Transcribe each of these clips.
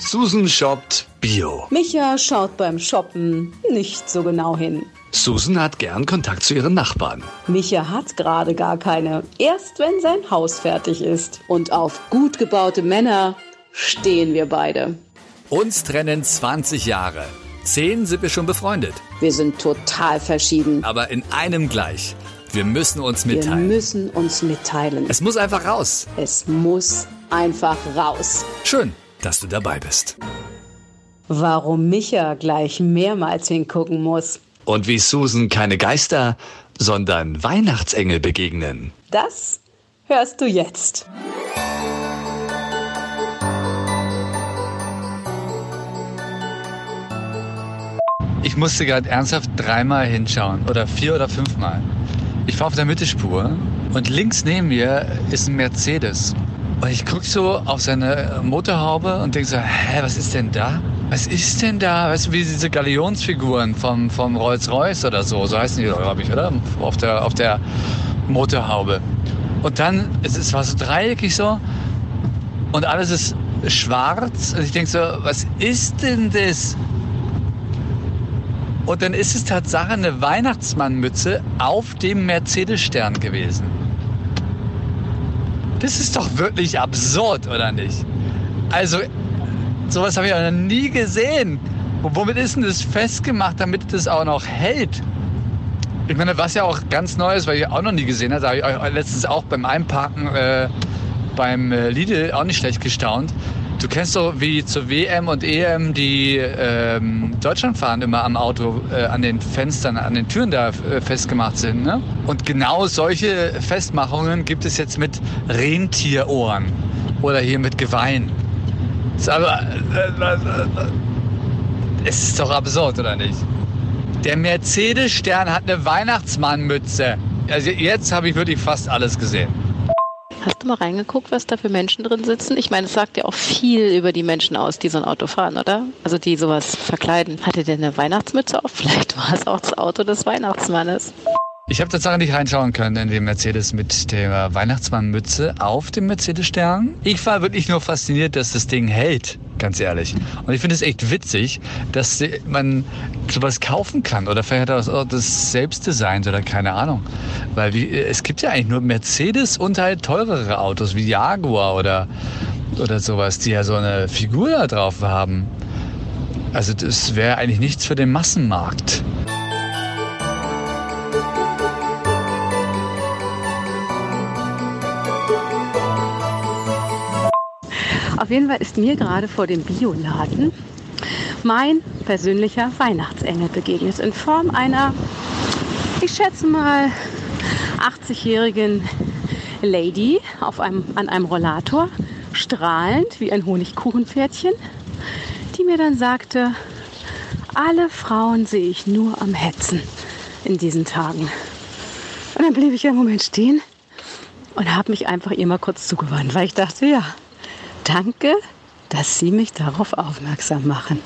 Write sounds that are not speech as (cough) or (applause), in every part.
Susan shoppt Bio. Micha schaut beim Shoppen nicht so genau hin. Susan hat gern Kontakt zu ihren Nachbarn. Micha hat gerade gar keine. Erst wenn sein Haus fertig ist. Und auf gut gebaute Männer stehen wir beide. Uns trennen 20 Jahre. Zehn sind wir schon befreundet. Wir sind total verschieden. Aber in einem gleich. Wir müssen uns mitteilen. Wir müssen uns mitteilen. Es muss einfach raus. Es muss einfach raus. Schön, dass du dabei bist. Warum Micha gleich mehrmals hingucken muss. Und wie Susan keine Geister, sondern Weihnachtsengel begegnen. Das hörst du jetzt. Ich musste gerade ernsthaft dreimal hinschauen oder vier oder fünfmal. Ich fahre auf der Mittelspur und links neben mir ist ein Mercedes. Und ich gucke so auf seine Motorhaube und denke so, hä, was ist denn da? Was ist denn da? Weißt du, wie diese Galionsfiguren vom, vom Rolls-Royce oder so, so heißen die, glaube ich, oder? Auf der, auf der Motorhaube. Und dann, es, es war so dreieckig so und alles ist schwarz. Und ich denke so, was ist denn das? Und dann ist es Tatsache eine Weihnachtsmannmütze auf dem Mercedes-Stern gewesen. Das ist doch wirklich absurd, oder nicht? Also, sowas habe ich noch nie gesehen. Womit ist denn das festgemacht, damit das auch noch hält? Ich meine, was ja auch ganz neu ist, weil ich auch noch nie gesehen habe, da habe ich letztens auch beim Einparken äh, beim äh, Lidl auch nicht schlecht gestaunt. Du kennst doch, wie zur WM und EM die ähm, Deutschlandfahren immer am Auto äh, an den Fenstern, an den Türen da äh, festgemacht sind. Ne? Und genau solche Festmachungen gibt es jetzt mit Rentierohren oder hier mit Geweihen. Aber äh, äh, es ist doch absurd, oder nicht? Der Mercedes-Stern hat eine Weihnachtsmannmütze. Also jetzt habe ich wirklich fast alles gesehen. Hast du mal reingeguckt, was da für Menschen drin sitzen? Ich meine, es sagt ja auch viel über die Menschen aus, die so ein Auto fahren, oder? Also die sowas verkleiden. Hatte der eine Weihnachtsmütze auf? Vielleicht war es auch das Auto des Weihnachtsmannes. Ich habe tatsächlich nicht reinschauen können in den Mercedes mit der Weihnachtsmannmütze auf dem Mercedes-Stern. Ich war wirklich nur fasziniert, dass das Ding hält, ganz ehrlich. Und ich finde es echt witzig, dass man sowas kaufen kann oder vielleicht auch das Selbstdesign oder keine Ahnung. Weil wie, es gibt ja eigentlich nur Mercedes und halt teurere Autos wie Jaguar oder, oder sowas, die ja so eine Figur da drauf haben. Also das wäre eigentlich nichts für den Massenmarkt. Auf jeden Fall ist mir gerade vor dem Bioladen mein persönlicher Weihnachtsengel begegnet in Form einer, ich schätze mal, 80-jährigen Lady auf einem, an einem Rollator, strahlend wie ein Honigkuchenpferdchen, die mir dann sagte, alle Frauen sehe ich nur am Hetzen in diesen Tagen. Und dann blieb ich einen Moment stehen und habe mich einfach ihr mal kurz zugewandt, weil ich dachte, ja, danke, dass Sie mich darauf aufmerksam machen.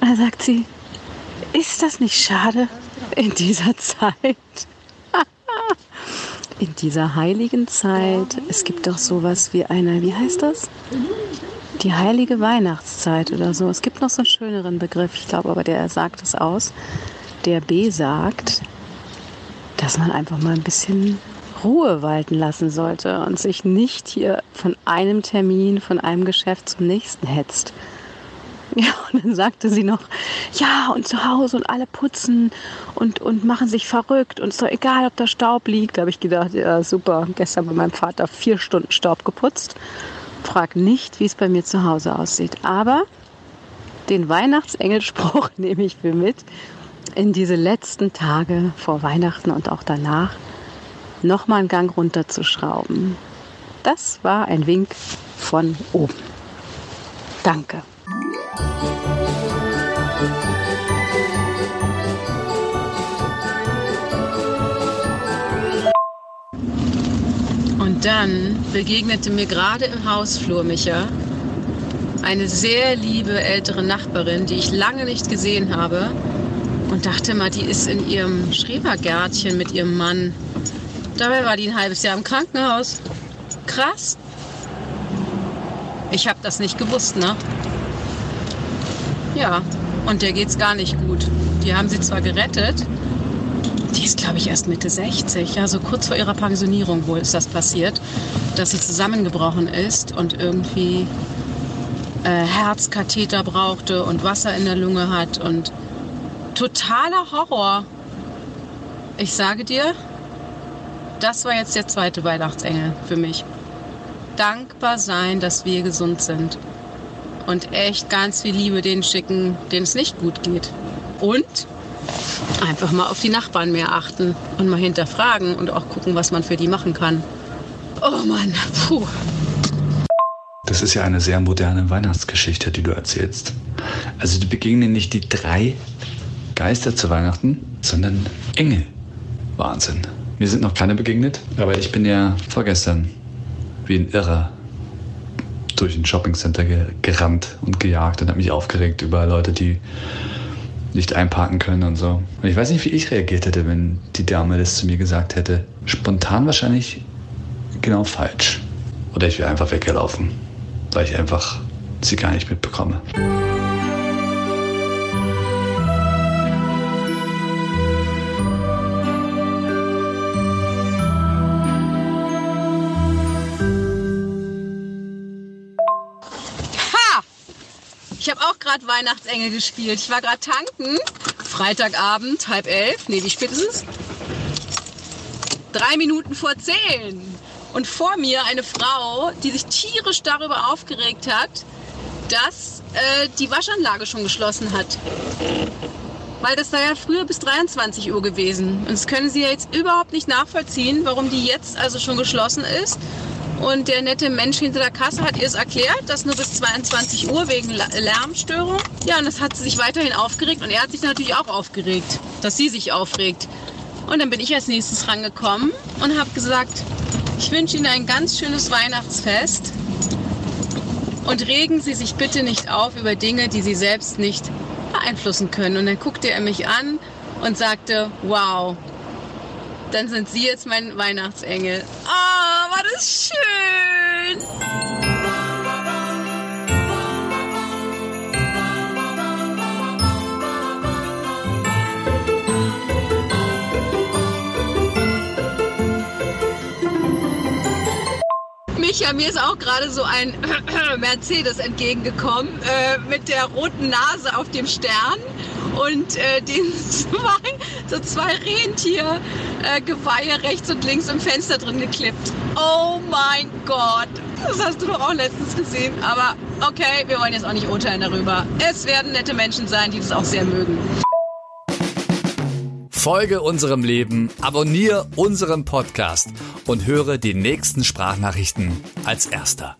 Und dann sagt sie, ist das nicht schade in dieser Zeit? (laughs) in dieser heiligen Zeit. Es gibt doch sowas wie eine, wie heißt das? Die heilige Weihnachtszeit oder so. Es gibt noch so einen schöneren Begriff, ich glaube aber, der sagt es aus. Der B sagt, dass man einfach mal ein bisschen Ruhe walten lassen sollte und sich nicht hier von einem Termin, von einem Geschäft zum nächsten hetzt. (laughs) Ja, und dann sagte sie noch, ja, und zu Hause und alle putzen und, und machen sich verrückt und ist doch egal, ob da Staub liegt. Da habe ich gedacht, ja, super, gestern bei meinem Vater vier Stunden Staub geputzt. Frag nicht, wie es bei mir zu Hause aussieht. Aber den Weihnachtsengelspruch (laughs) nehme ich mir mit in diese letzten Tage vor Weihnachten und auch danach nochmal einen Gang runterzuschrauben. Das war ein Wink von oben. Danke. Und dann begegnete mir gerade im Hausflur, Micha, eine sehr liebe ältere Nachbarin, die ich lange nicht gesehen habe und dachte mal, die ist in ihrem Schrebergärtchen mit ihrem Mann. Dabei war die ein halbes Jahr im Krankenhaus. Krass. Ich habe das nicht gewusst, ne? Ja, und der geht's gar nicht gut. Die haben sie zwar gerettet, die ist, glaube ich, erst Mitte 60, ja, so kurz vor ihrer Pensionierung wohl ist das passiert, dass sie zusammengebrochen ist und irgendwie äh, Herzkatheter brauchte und Wasser in der Lunge hat und totaler Horror. Ich sage dir, das war jetzt der zweite Weihnachtsengel für mich. Dankbar sein, dass wir gesund sind. Und echt ganz viel Liebe denen schicken, denen es nicht gut geht. Und einfach mal auf die Nachbarn mehr achten und mal hinterfragen und auch gucken, was man für die machen kann. Oh Mann, puh. Das ist ja eine sehr moderne Weihnachtsgeschichte, die du erzählst. Also die begegnen nicht die drei Geister zu Weihnachten, sondern Engel. Wahnsinn. Mir sind noch keine begegnet, aber ich bin ja vorgestern wie ein Irrer durch ein Shoppingcenter gerannt und gejagt und habe mich aufgeregt über Leute, die nicht einparken können und so. Und ich weiß nicht, wie ich reagiert hätte, wenn die Dame das zu mir gesagt hätte. Spontan wahrscheinlich genau falsch. Oder ich wäre einfach weggelaufen, weil ich einfach sie gar nicht mitbekomme. Gerade Weihnachtsengel gespielt. Ich war gerade tanken. Freitagabend, halb elf. Nee, wie spät ist es? Drei Minuten vor zehn. Und vor mir eine Frau, die sich tierisch darüber aufgeregt hat, dass äh, die Waschanlage schon geschlossen hat. Weil das sei ja früher bis 23 Uhr gewesen. Und das können Sie ja jetzt überhaupt nicht nachvollziehen, warum die jetzt also schon geschlossen ist und der nette Mensch hinter der Kasse hat ihr es erklärt, dass nur bis 22 Uhr wegen Lärmstörung. Ja, und das hat sie sich weiterhin aufgeregt und er hat sich natürlich auch aufgeregt, dass sie sich aufregt. Und dann bin ich als nächstes rangekommen und habe gesagt, ich wünsche Ihnen ein ganz schönes Weihnachtsfest und regen Sie sich bitte nicht auf über Dinge, die Sie selbst nicht beeinflussen können. Und dann guckte er mich an und sagte, wow, dann sind Sie jetzt mein Weihnachtsengel. Oh, das schön! Micha, mir ist auch gerade so ein (clears throat) Mercedes entgegengekommen äh, mit der roten Nase auf dem Stern und äh, (laughs) den zwei, so zwei Rentiergeweihe äh, rechts und links im Fenster drin geklippt. Oh mein Gott, das hast du doch auch letztens gesehen. Aber okay, wir wollen jetzt auch nicht urteilen darüber. Es werden nette Menschen sein, die das auch sehr mögen. Folge unserem Leben, abonniere unseren Podcast und höre die nächsten Sprachnachrichten als erster.